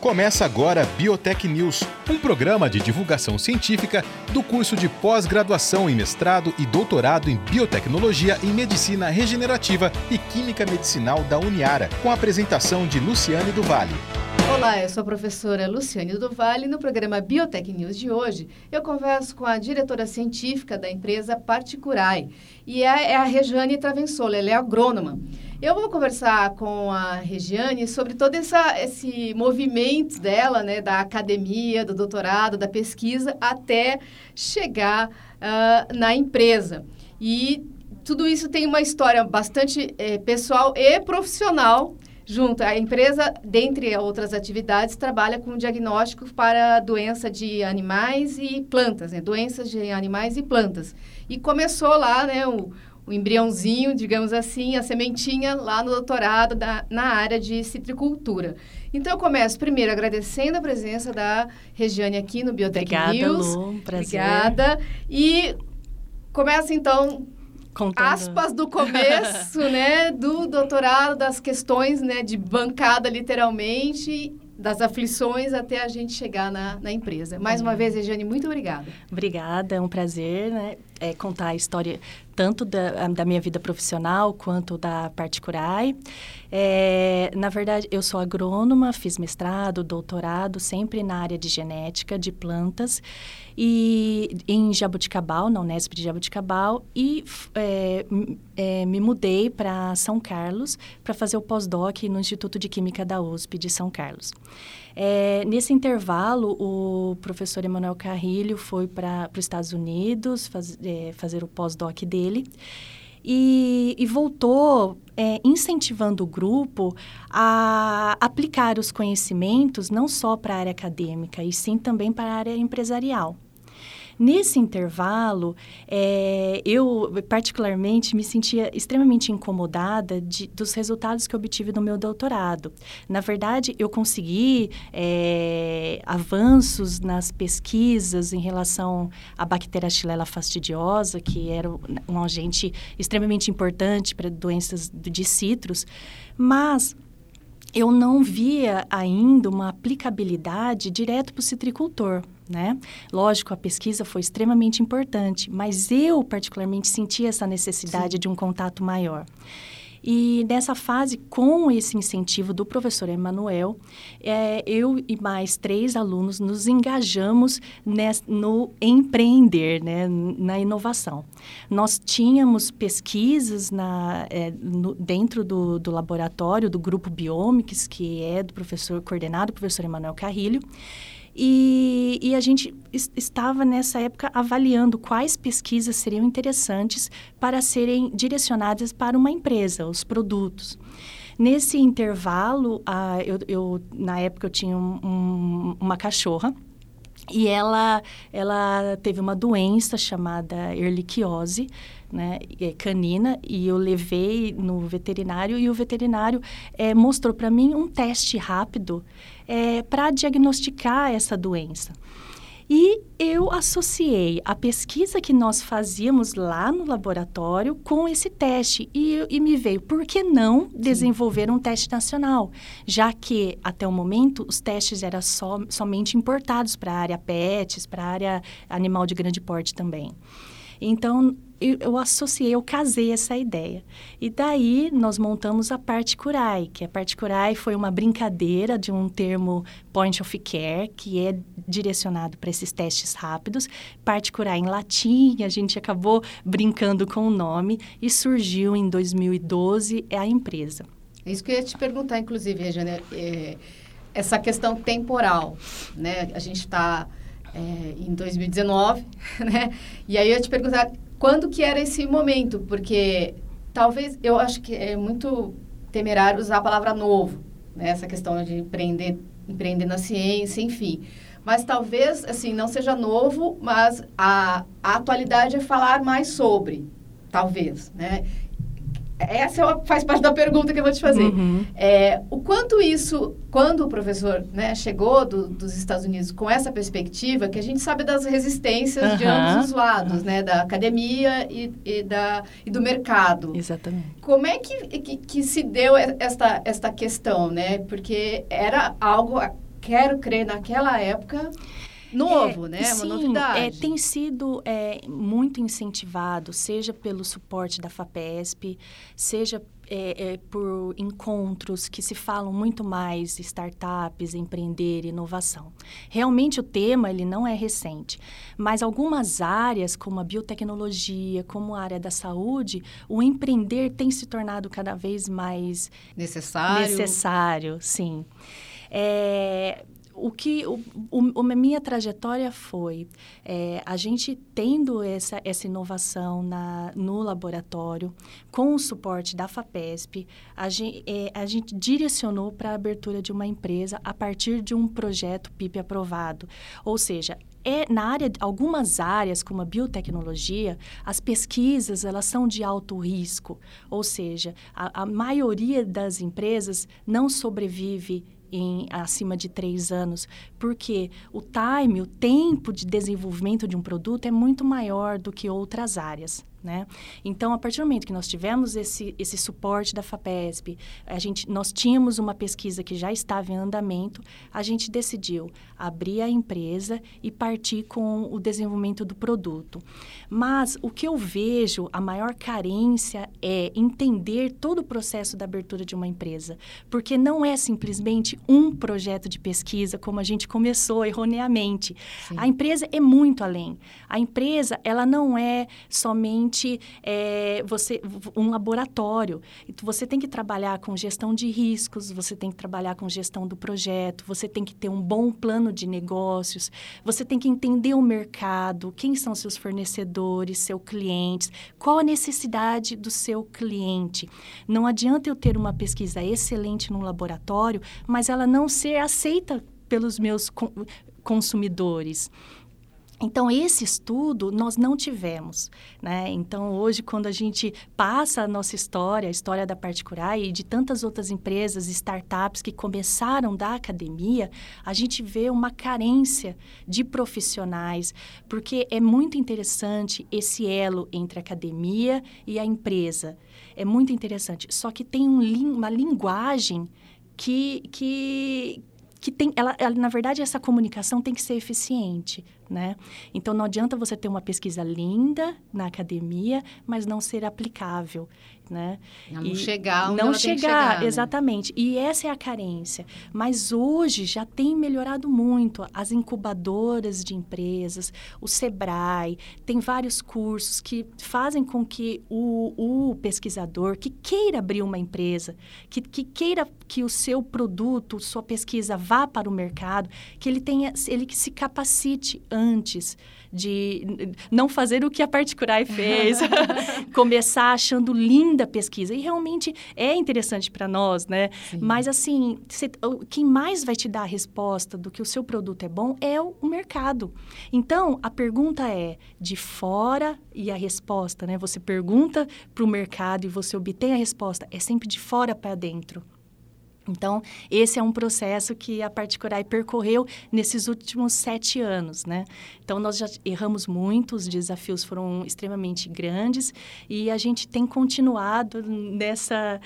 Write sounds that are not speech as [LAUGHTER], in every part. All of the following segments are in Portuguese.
Começa agora Biotech News, um programa de divulgação científica do curso de pós-graduação em mestrado e doutorado em biotecnologia e medicina regenerativa e química medicinal da Uniara, com a apresentação de Luciane do Vale. Olá, eu sou a professora Luciane do Vale. No programa Biotech News de hoje, eu converso com a diretora científica da empresa Particurai, e é, é a Rejane Travensola, ela é agrônoma. Eu vou conversar com a Regiane sobre todo essa, esse movimento dela, né, da academia, do doutorado, da pesquisa, até chegar uh, na empresa. E tudo isso tem uma história bastante eh, pessoal e profissional junto. A empresa, dentre outras atividades, trabalha com diagnóstico para doença de animais e plantas, né? doenças de animais e plantas. E começou lá, né, o, o embriãozinho, digamos assim, a sementinha lá no doutorado da, na área de citricultura. Então, eu começo primeiro agradecendo a presença da Regiane aqui no Biotech Obrigada, News. Lu, prazer. Obrigada. E começa, então, Contando. aspas do começo, [LAUGHS] né, do doutorado, das questões, né, de bancada, literalmente, das aflições até a gente chegar na, na empresa. Mais uma vez, Regiane, muito obrigada. Obrigada, é um prazer né, é, contar a história tanto da, da minha vida profissional quanto da Particurai. É, na verdade, eu sou agrônoma, fiz mestrado, doutorado, sempre na área de genética de plantas, e em Jabuticabal, na Unesp de Jabuticabal, e é, é, me mudei para São Carlos para fazer o pós-doc no Instituto de Química da USP de São Carlos. É, nesse intervalo, o professor Emanuel Carrilho foi para os Estados Unidos faz, é, fazer o pós-doc dele e, e voltou é, incentivando o grupo a aplicar os conhecimentos não só para a área acadêmica, e sim também para a área empresarial. Nesse intervalo, é, eu particularmente me sentia extremamente incomodada de, dos resultados que obtive no meu doutorado. Na verdade, eu consegui é, avanços nas pesquisas em relação à bactéria fastidiosa, que era um agente extremamente importante para doenças de citros, mas eu não via ainda uma aplicabilidade direto para o citricultor né? Lógico, a pesquisa foi extremamente importante, mas eu particularmente senti essa necessidade Sim. de um contato maior. E nessa fase, com esse incentivo do professor Emanuel, é, eu e mais três alunos nos engajamos no empreender, né, na inovação. Nós tínhamos pesquisas na, é, no, dentro do, do laboratório do grupo Biomics, que é do professor coordenado, professor Emanuel Carrilho, e, e, a gente estava nessa época avaliando quais pesquisas seriam interessantes para serem direcionadas para uma empresa, os produtos. Nesse intervalo, ah, eu, eu, na época eu tinha um, um, uma cachorra e ela, ela teve uma doença chamada erliquiose, né, é canina, e eu levei no veterinário e o veterinário é, mostrou para mim um teste rápido é, para diagnosticar essa doença. E eu associei a pesquisa que nós fazíamos lá no laboratório com esse teste. E, e me veio, por que não desenvolver um teste nacional? Já que, até o momento, os testes eram só, somente importados para a área PETs, para a área animal de grande porte também. Então, eu, eu, associei, eu casei essa ideia. E daí nós montamos a parte Curai, que a parte Curai foi uma brincadeira de um termo point of care, que é direcionado para esses testes rápidos. Parte Curai em latim, a gente acabou brincando com o nome e surgiu em 2012 a empresa. É isso que eu ia te perguntar, inclusive, Regiane, é, essa questão temporal, né? A gente está é, em 2019, [LAUGHS] né? E aí eu ia te perguntar quando que era esse momento, porque talvez eu acho que é muito temerário usar a palavra novo, né? Essa questão de empreender, empreender na ciência, enfim. Mas talvez, assim, não seja novo, mas a, a atualidade é falar mais sobre, talvez, né? Essa é faz parte da pergunta que eu vou te fazer. Uhum. É, o quanto isso, quando o professor né, chegou do, dos Estados Unidos com essa perspectiva, que a gente sabe das resistências uhum. de ambos os lados, né, da academia e, e, da, e do mercado. Exatamente. Como é que, que, que se deu esta, esta questão, né? Porque era algo quero crer, naquela época novo, é, né? Sim, uma novidade. É, tem sido é, muito incentivado, seja pelo suporte da FAPESP, seja é, é, por encontros que se falam muito mais startups, empreender, inovação. Realmente o tema ele não é recente, mas algumas áreas como a biotecnologia, como a área da saúde, o empreender tem se tornado cada vez mais necessário. Necessário, sim. É, o que o, o, a minha trajetória foi é, a gente tendo essa, essa inovação na, no laboratório com o suporte da Fapesp a gente, é, a gente direcionou para a abertura de uma empresa a partir de um projeto PIP aprovado. Ou seja é na área algumas áreas como a biotecnologia as pesquisas elas são de alto risco. Ou seja a, a maioria das empresas não sobrevive em acima de três anos, porque o time, o tempo de desenvolvimento de um produto é muito maior do que outras áreas. Né? Então, a partir do momento que nós tivemos esse, esse suporte da FAPESP, a gente, nós tínhamos uma pesquisa que já estava em andamento, a gente decidiu abrir a empresa e partir com o desenvolvimento do produto. Mas o que eu vejo, a maior carência é entender todo o processo da abertura de uma empresa, porque não é simplesmente um projeto de pesquisa como a gente começou erroneamente. Sim. A empresa é muito além. A empresa, ela não é somente é, você, um laboratório. Você tem que trabalhar com gestão de riscos, você tem que trabalhar com gestão do projeto, você tem que ter um bom plano de negócios, você tem que entender o mercado, quem são seus fornecedores, seus clientes, qual a necessidade do seu cliente. Não adianta eu ter uma pesquisa excelente no laboratório, mas ela não ser aceita pelos meus consumidores. Então, esse estudo nós não tivemos. Né? Então, hoje, quando a gente passa a nossa história, a história da Particular e de tantas outras empresas, startups que começaram da academia, a gente vê uma carência de profissionais, porque é muito interessante esse elo entre a academia e a empresa. É muito interessante. Só que tem um, uma linguagem que, que, que tem, ela, ela, na verdade, essa comunicação tem que ser eficiente, né? Então, não adianta você ter uma pesquisa linda na academia, mas não ser aplicável né? Não e chegar não chegar, chegar né? exatamente. E essa é a carência. Mas hoje já tem melhorado muito as incubadoras de empresas, o Sebrae, tem vários cursos que fazem com que o, o pesquisador que queira abrir uma empresa, que, que queira que o seu produto, sua pesquisa vá para o mercado, que ele tenha, ele que se capacite antes de não fazer o que a Particular fez, [LAUGHS] começar achando linda a pesquisa. E realmente é interessante para nós, né? Sim. Mas, assim, cê, quem mais vai te dar a resposta do que o seu produto é bom é o, o mercado. Então, a pergunta é de fora e a resposta, né? Você pergunta para o mercado e você obtém a resposta. É sempre de fora para dentro. Então, esse é um processo que a Particurai percorreu nesses últimos sete anos, né? Então, nós já erramos muito, os desafios foram extremamente grandes e a gente tem continuado nessa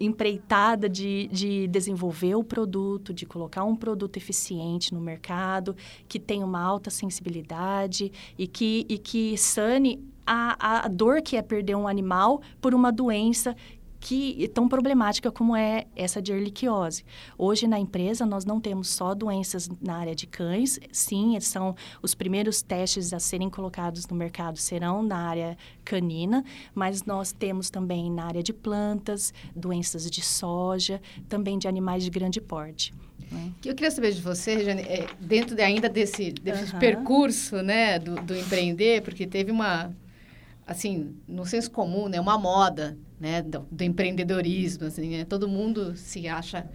empreitada de, de desenvolver o produto, de colocar um produto eficiente no mercado, que tenha uma alta sensibilidade e que, e que sane a, a dor que é perder um animal por uma doença que tão problemática como é essa de erliquiose. Hoje na empresa nós não temos só doenças na área de cães, sim, são os primeiros testes a serem colocados no mercado serão na área canina, mas nós temos também na área de plantas, doenças de soja, também de animais de grande porte. Né? Eu queria saber de você, Regiane, é, dentro de, ainda desse, desse uhum. percurso né, do, do empreender, porque teve uma, assim, no senso comum, né, uma moda né, do, do empreendedorismo, assim, né? todo mundo se acha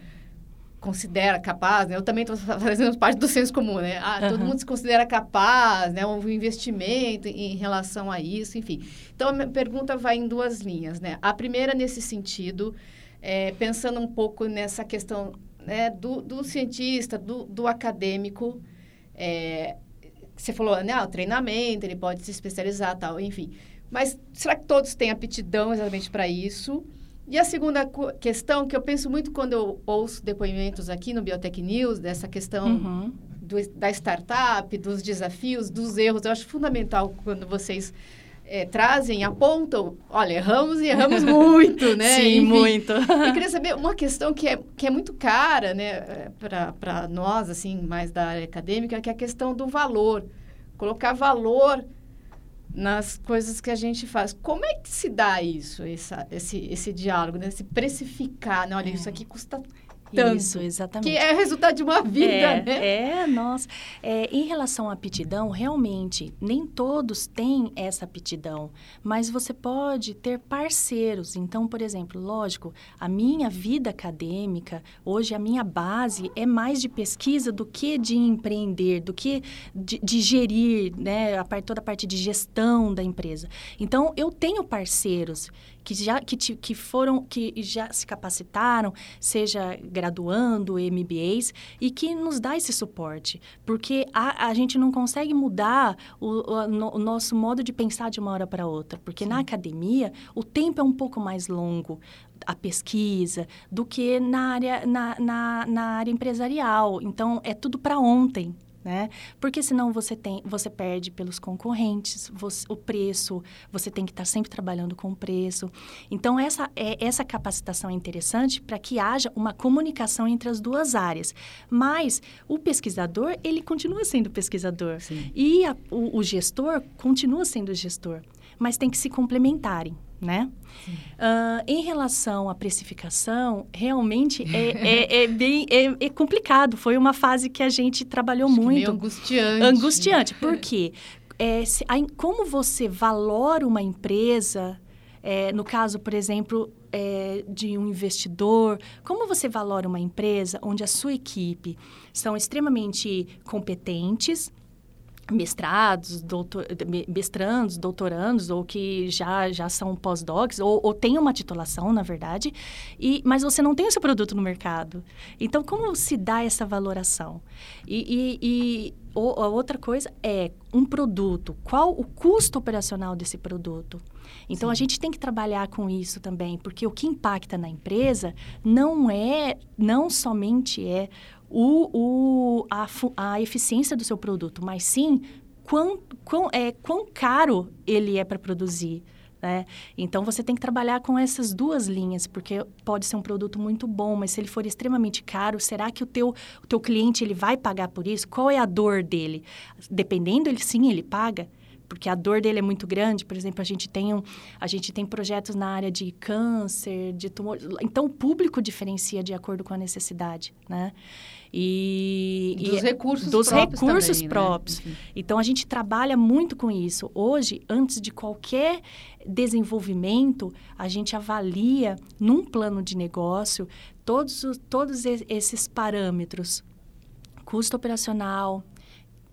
considera capaz, né? Eu também estou fazendo [LAUGHS] parte do senso comum, né? Ah, uhum. Todo mundo se considera capaz, né? Um investimento em relação a isso, enfim. Então, a minha pergunta vai em duas linhas, né? A primeira, nesse sentido, é, pensando um pouco nessa questão né, do, do cientista, do, do acadêmico, é, você falou, né? Ah, o treinamento, ele pode se especializar, tal, enfim. Mas será que todos têm aptidão exatamente para isso? E a segunda questão, que eu penso muito quando eu ouço depoimentos aqui no Biotech News, dessa questão uhum. do, da startup, dos desafios, dos erros, eu acho fundamental quando vocês é, trazem, apontam, olha, erramos e erramos [LAUGHS] muito, né? Sim, Enfim, muito. eu queria saber uma questão que é, que é muito cara, né, para nós, assim, mais da área acadêmica, que é a questão do valor. Colocar valor nas coisas que a gente faz. Como é que se dá isso, essa, esse, esse diálogo, né? Se precificar, né? Olha, é. isso aqui custa tanto. Isso, exatamente. Que é resultado de uma vida, é, né? É, nossa. É, em relação à aptidão, realmente, nem todos têm essa aptidão, mas você pode ter parceiros. Então, por exemplo, lógico, a minha vida acadêmica, hoje a minha base é mais de pesquisa do que de empreender, do que de, de gerir, né, a parte, toda a parte de gestão da empresa. Então, eu tenho parceiros que já que, que foram que já se capacitaram, seja graduando, MBAs, e que nos dá esse suporte, porque a, a gente não consegue mudar o, o, o nosso modo de pensar de uma hora para outra, porque Sim. na academia o tempo é um pouco mais longo a pesquisa do que na área, na, na, na área empresarial. Então, é tudo para ontem, né? Porque senão você tem, você perde pelos concorrentes, você, o preço, você tem que estar sempre trabalhando com o preço. Então essa é, essa capacitação é interessante para que haja uma comunicação entre as duas áreas. Mas o pesquisador ele continua sendo pesquisador Sim. e a, o, o gestor continua sendo gestor, mas tem que se complementarem né? Uh, em relação à precificação, realmente é, é, é bem é, é, complicado. Foi uma fase que a gente trabalhou Acho muito. angustiante. Angustiante. Por [LAUGHS] quê? É, se, a, como você valora uma empresa, é, no caso, por exemplo, é, de um investidor, como você valora uma empresa onde a sua equipe são extremamente competentes, mestrados, doutor, mestrandos, doutorandos, ou que já, já são pós-docs, ou, ou têm uma titulação, na verdade, e, mas você não tem o seu produto no mercado. Então, como se dá essa valoração? E, e, e a outra coisa é um produto, qual o custo operacional desse produto? Então, Sim. a gente tem que trabalhar com isso também, porque o que impacta na empresa não é, não somente é o, o, a, a eficiência do seu produto, mas sim quão, quão, é, quão caro ele é para produzir. Né? Então você tem que trabalhar com essas duas linhas, porque pode ser um produto muito bom, mas se ele for extremamente caro, será que o teu, o teu cliente ele vai pagar por isso? Qual é a dor dele? Dependendo, ele sim, ele paga porque a dor dele é muito grande. Por exemplo, a gente tem, um, a gente tem projetos na área de câncer, de tumor. Então, o público diferencia de acordo com a necessidade, né? E, dos e, recursos dos próprios recursos também, né? próprios. Né? Então a gente trabalha muito com isso. Hoje, antes de qualquer desenvolvimento, a gente avalia num plano de negócio todos, todos esses parâmetros custo operacional,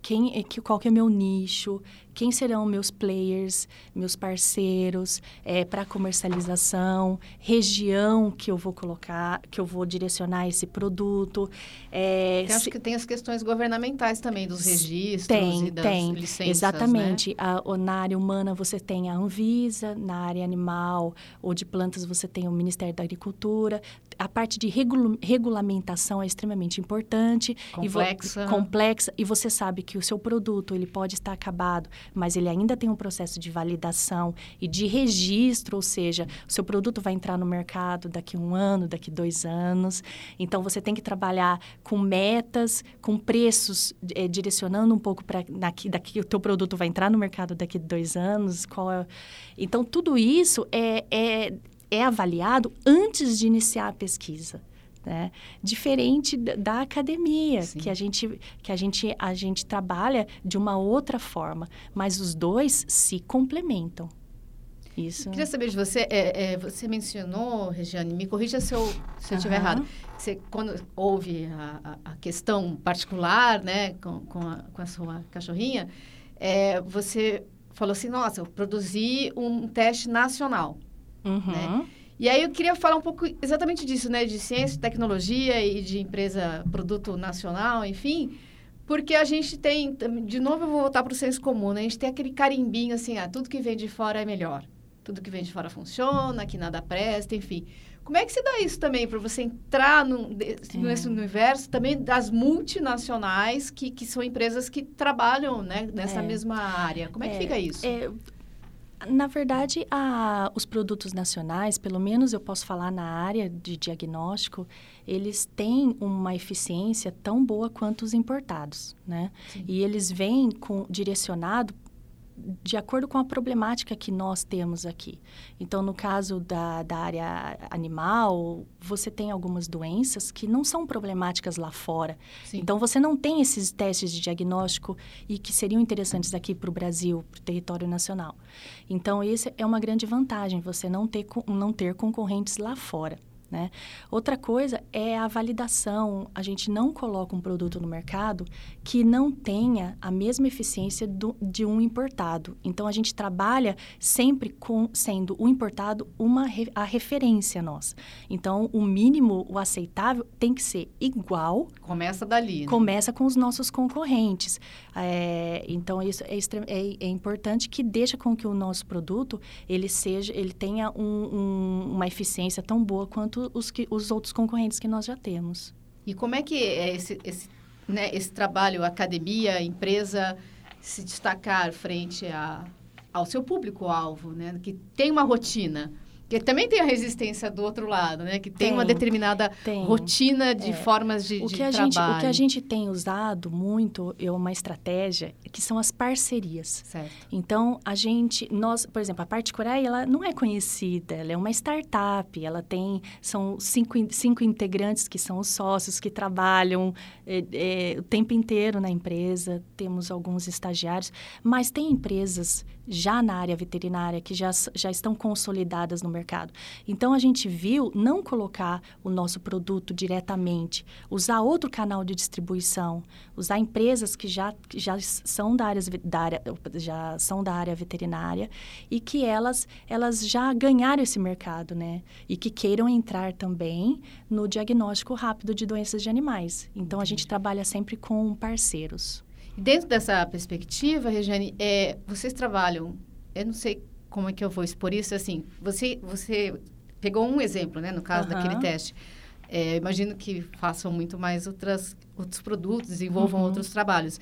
quem, é qual que é meu nicho, quem serão meus players, meus parceiros é, para comercialização, região que eu vou colocar, que eu vou direcionar esse produto. É, acho que tem as questões governamentais também, dos registros tem, e das tem, licenças, né? Exatamente. Né? A, na área humana você tem a Anvisa, na área animal ou de plantas você tem o Ministério da Agricultura. A parte de regula regulamentação é extremamente importante. Complexa. E complexa. E você sabe que o seu produto ele pode estar acabado mas ele ainda tem um processo de validação e de registro, ou seja, o seu produto vai entrar no mercado daqui um ano, daqui dois anos. Então, você tem que trabalhar com metas, com preços, é, direcionando um pouco para daqui, daqui o teu produto vai entrar no mercado daqui dois anos. Qual é... Então, tudo isso é, é, é avaliado antes de iniciar a pesquisa. Né? Diferente da academia, Sim. que a gente que a gente a gente trabalha de uma outra forma, mas os dois se complementam. Isso. Eu queria saber de você, é, é, você mencionou, Regiane, me corrija se eu, se eu estiver errado. Você, quando houve a, a, questão particular, né, com, com, a, com a sua cachorrinha, é, você falou assim, nossa, eu produzi um teste nacional, uhum. né? E aí eu queria falar um pouco exatamente disso, né? De ciência, tecnologia e de empresa, produto nacional, enfim. Porque a gente tem, de novo eu vou voltar para o senso comum, né? A gente tem aquele carimbinho assim, ah, tudo que vem de fora é melhor. tudo que vem de fora funciona, que nada presta, enfim. Como é que se dá isso também para você entrar no, é. nesse universo também das multinacionais que, que são empresas que trabalham né, nessa é. mesma área? Como é, que é, fica isso? Na verdade, a, os produtos nacionais, pelo menos eu posso falar na área de diagnóstico, eles têm uma eficiência tão boa quanto os importados, né? Sim. E eles vêm com, direcionado de acordo com a problemática que nós temos aqui. Então, no caso da, da área animal, você tem algumas doenças que não são problemáticas lá fora. Sim. Então, você não tem esses testes de diagnóstico e que seriam interessantes aqui para o Brasil, para o território nacional. Então, essa é uma grande vantagem, você não ter, não ter concorrentes lá fora. Né? Outra coisa é a validação. A gente não coloca um produto no mercado que não tenha a mesma eficiência do, de um importado. Então, a gente trabalha sempre com sendo o importado uma a referência nossa. Então, o mínimo, o aceitável, tem que ser igual. Começa dali. Né? Começa com os nossos concorrentes. É, então, isso é, é, é, importante que deixa com que o nosso produto ele seja, ele tenha um, um, uma eficiência tão boa quanto os, que, os outros concorrentes que nós já temos. E como é que é esse, esse, né, esse trabalho, academia, empresa, se destacar frente a, ao seu público-alvo, né, que tem uma rotina? Porque também tem a resistência do outro lado, né? Que tem, tem uma determinada tem. rotina de é. formas de, o que de a trabalho. Gente, o que a gente tem usado muito é uma estratégia que são as parcerias. Certo. Então, a gente, nós, por exemplo, a Particurai, ela não é conhecida, ela é uma startup, ela tem, são cinco, cinco integrantes que são os sócios que trabalham é, é, o tempo inteiro na empresa, temos alguns estagiários, mas tem empresas já na área veterinária que já, já estão consolidadas no mercado. Então, a gente viu não colocar o nosso produto diretamente, usar outro canal de distribuição, usar empresas que já, que já, são, da área, da área, já são da área veterinária e que elas, elas já ganharam esse mercado, né? E que queiram entrar também no diagnóstico rápido de doenças de animais. Então, a gente trabalha sempre com parceiros. Dentro dessa perspectiva, Regiane, é, vocês trabalham, eu não sei como é que eu vou expor isso, assim, você, você pegou um exemplo, né, no caso uhum. daquele teste. É, imagino que façam muito mais outras, outros produtos, desenvolvam uhum. outros trabalhos.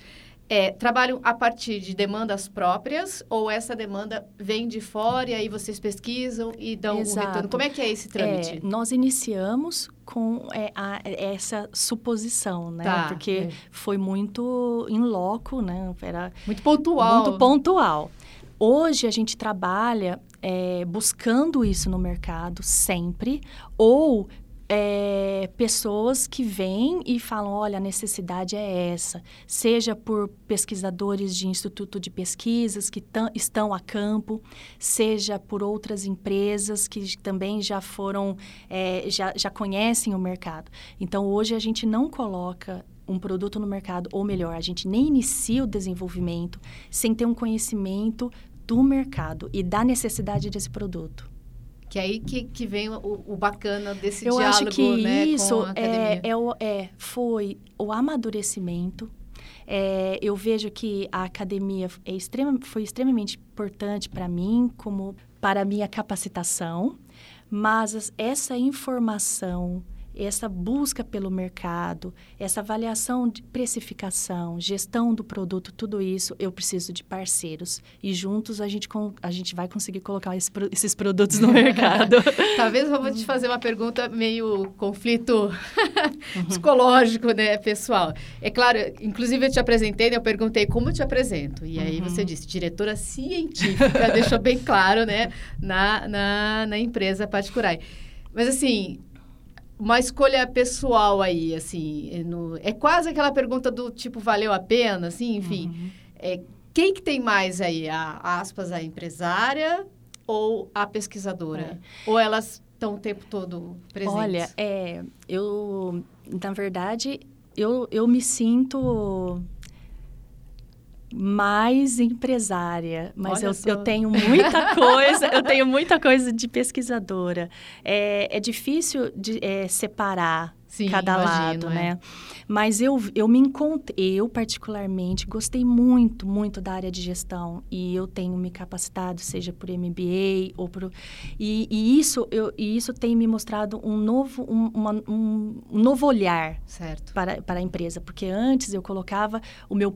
É, trabalham a partir de demandas próprias ou essa demanda vem de fora e aí vocês pesquisam e dão Exato. o retorno? Como é que é esse trâmite? É, nós iniciamos com é, a, essa suposição, né? Tá, Porque é. foi muito em loco, né? Era muito pontual. Muito pontual. Hoje a gente trabalha é, buscando isso no mercado sempre, ou é, pessoas que vêm e falam: olha, a necessidade é essa, seja por pesquisadores de instituto de pesquisas que estão a campo, seja por outras empresas que também já foram, é, já, já conhecem o mercado. Então, hoje a gente não coloca um produto no mercado, ou melhor, a gente nem inicia o desenvolvimento sem ter um conhecimento do mercado e da necessidade desse produto. Que é aí que, que vem o, o bacana desse Eu diálogo, acho que né, isso é, é, é, foi o amadurecimento. É, eu vejo que a academia é extrema, foi extremamente importante para mim, como para a minha capacitação, mas essa informação essa busca pelo mercado, essa avaliação de precificação, gestão do produto, tudo isso, eu preciso de parceiros. E juntos a gente, a gente vai conseguir colocar esse, esses produtos no mercado. [LAUGHS] Talvez eu vou te fazer uma pergunta meio conflito [LAUGHS] psicológico, né, pessoal. É claro, inclusive eu te apresentei, né, eu perguntei como eu te apresento. E aí uhum. você disse, diretora científica, [LAUGHS] deixou bem claro, né, na, na, na empresa particular. Mas assim, uma escolha pessoal aí, assim, é no, é quase aquela pergunta do tipo, valeu a pena, assim, enfim. Uhum. É, quem que tem mais aí, a, aspas, a empresária ou a pesquisadora? É. Ou elas estão o tempo todo presentes? Olha, é, eu, na verdade, eu, eu me sinto mais empresária, mas eu, eu, tenho muita [LAUGHS] coisa, eu tenho muita coisa de pesquisadora. É, é difícil de é, separar Sim, cada imagino, lado, é. né? Mas eu, eu me encontrei, eu particularmente gostei muito, muito da área de gestão e eu tenho me capacitado, seja por MBA ou por... E, e isso, eu, e isso tem me mostrado um novo, um, uma, um, um novo olhar certo. Para, para a empresa. Porque antes eu colocava o meu,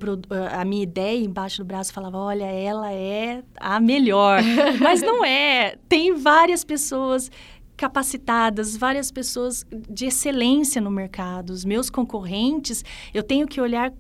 a minha ideia embaixo do braço e falava, olha, ela é a melhor. [LAUGHS] Mas não é. Tem várias pessoas capacitadas, várias pessoas de excelência no mercado. Os meus concorrentes, eu tenho que olhar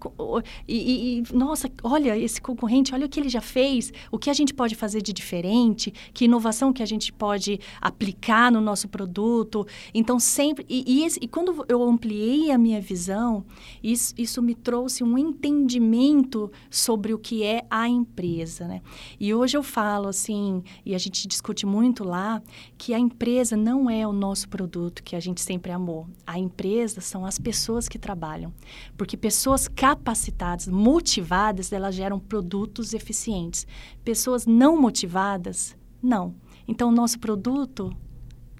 e, e, nossa, olha esse concorrente, olha o que ele já fez, o que a gente pode fazer de diferente, que inovação que a gente pode aplicar no nosso produto. Então, sempre. E, e, e quando eu ampliei a minha visão, isso, isso me trouxe um entendimento sobre o que é a empresa. Né? E hoje eu falo assim, e a gente discute muito lá, que a empresa não é o nosso produto que a gente sempre amou. A empresa são as pessoas que trabalham. Porque pessoas capacitadas, motivadas, elas geram produtos eficientes. Pessoas não motivadas, não. Então, o nosso produto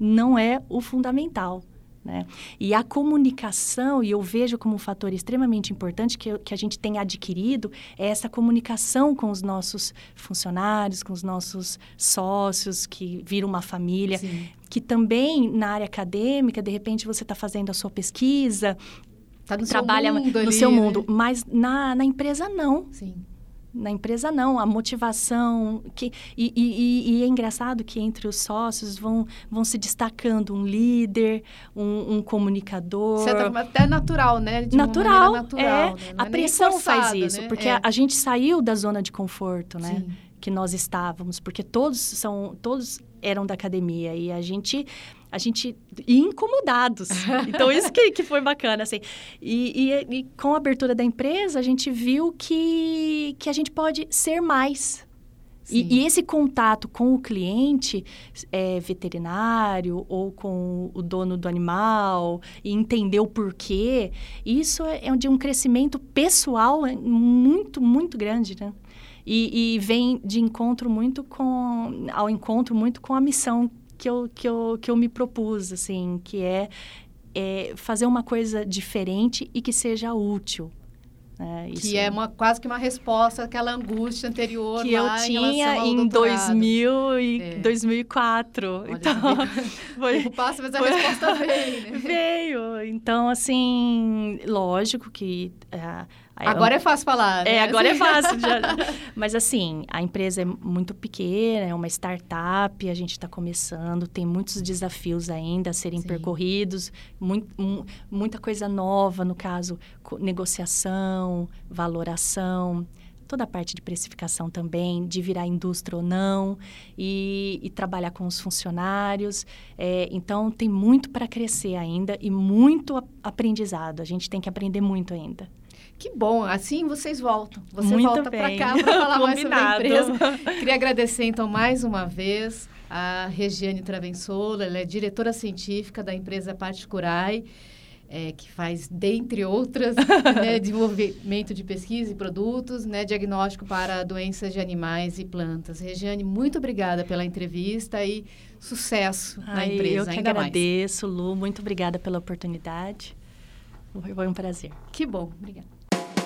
não é o fundamental. Né? E a comunicação, e eu vejo como um fator extremamente importante que, que a gente tem adquirido, é essa comunicação com os nossos funcionários, com os nossos sócios, que viram uma família. Sim. Que também, na área acadêmica, de repente você está fazendo a sua pesquisa, tá no trabalha seu no ali, seu mundo, né? mas na, na empresa não. Sim. Na empresa, não. A motivação... Que, e, e, e, é engraçado que entre os sócios vão, vão se destacando um líder, um, um comunicador... Certo, até natural, né? De natural, natural, é. Né? A pressão forçado, faz isso, né? porque é. a, a, gente saiu da zona de conforto, né? Sim. Que nós estávamos, porque todos são... Todos eram da academia e a gente a gente incomodados. [LAUGHS] Então, isso que, que foi bacana, assim. E, e, e, com a abertura da empresa, a gente viu que, que a gente pode ser mais. E, e, esse contato com o cliente é, veterinário ou com o dono do animal e entender o porquê, isso é, é de um crescimento pessoal muito, muito grande, né? E, e vem de encontro muito com... ao encontro muito com a missão que eu, que eu, que eu me propus, assim, que é, é fazer uma coisa diferente e que seja útil. É, que é uma, quase que uma resposta àquela angústia anterior que eu tinha em, em 2000 e é. 2004. Olha, então, [LAUGHS] [LAUGHS] foi, passo, mas a foi, resposta veio, né? [LAUGHS] Veio. Então, assim, lógico que... Uh, Agora eu, é fácil falar. Né? É, agora é [LAUGHS] fácil. Já. [LAUGHS] Mas assim, a empresa é muito pequena, é uma startup, a gente está começando, tem muitos desafios ainda a serem Sim. percorridos, muito, muita coisa nova, no caso, negociação, valoração toda a parte de precificação também, de virar indústria ou não, e, e trabalhar com os funcionários. É, então, tem muito para crescer ainda e muito aprendizado. A gente tem que aprender muito ainda. Que bom, assim vocês voltam. Você Muito volta para cá para [LAUGHS] falar mais sobre a empresa. Queria agradecer então mais uma vez a Regiane Travensola, ela é diretora científica da empresa Particurai, é, que faz, dentre outras, [LAUGHS] né, desenvolvimento de pesquisa e produtos, né, diagnóstico para doenças de animais e plantas. Regiane, muito obrigada pela entrevista e sucesso Ai, na empresa. Eu que ainda agradeço, mais. Lu, muito obrigada pela oportunidade. Foi um prazer. Que bom, obrigada.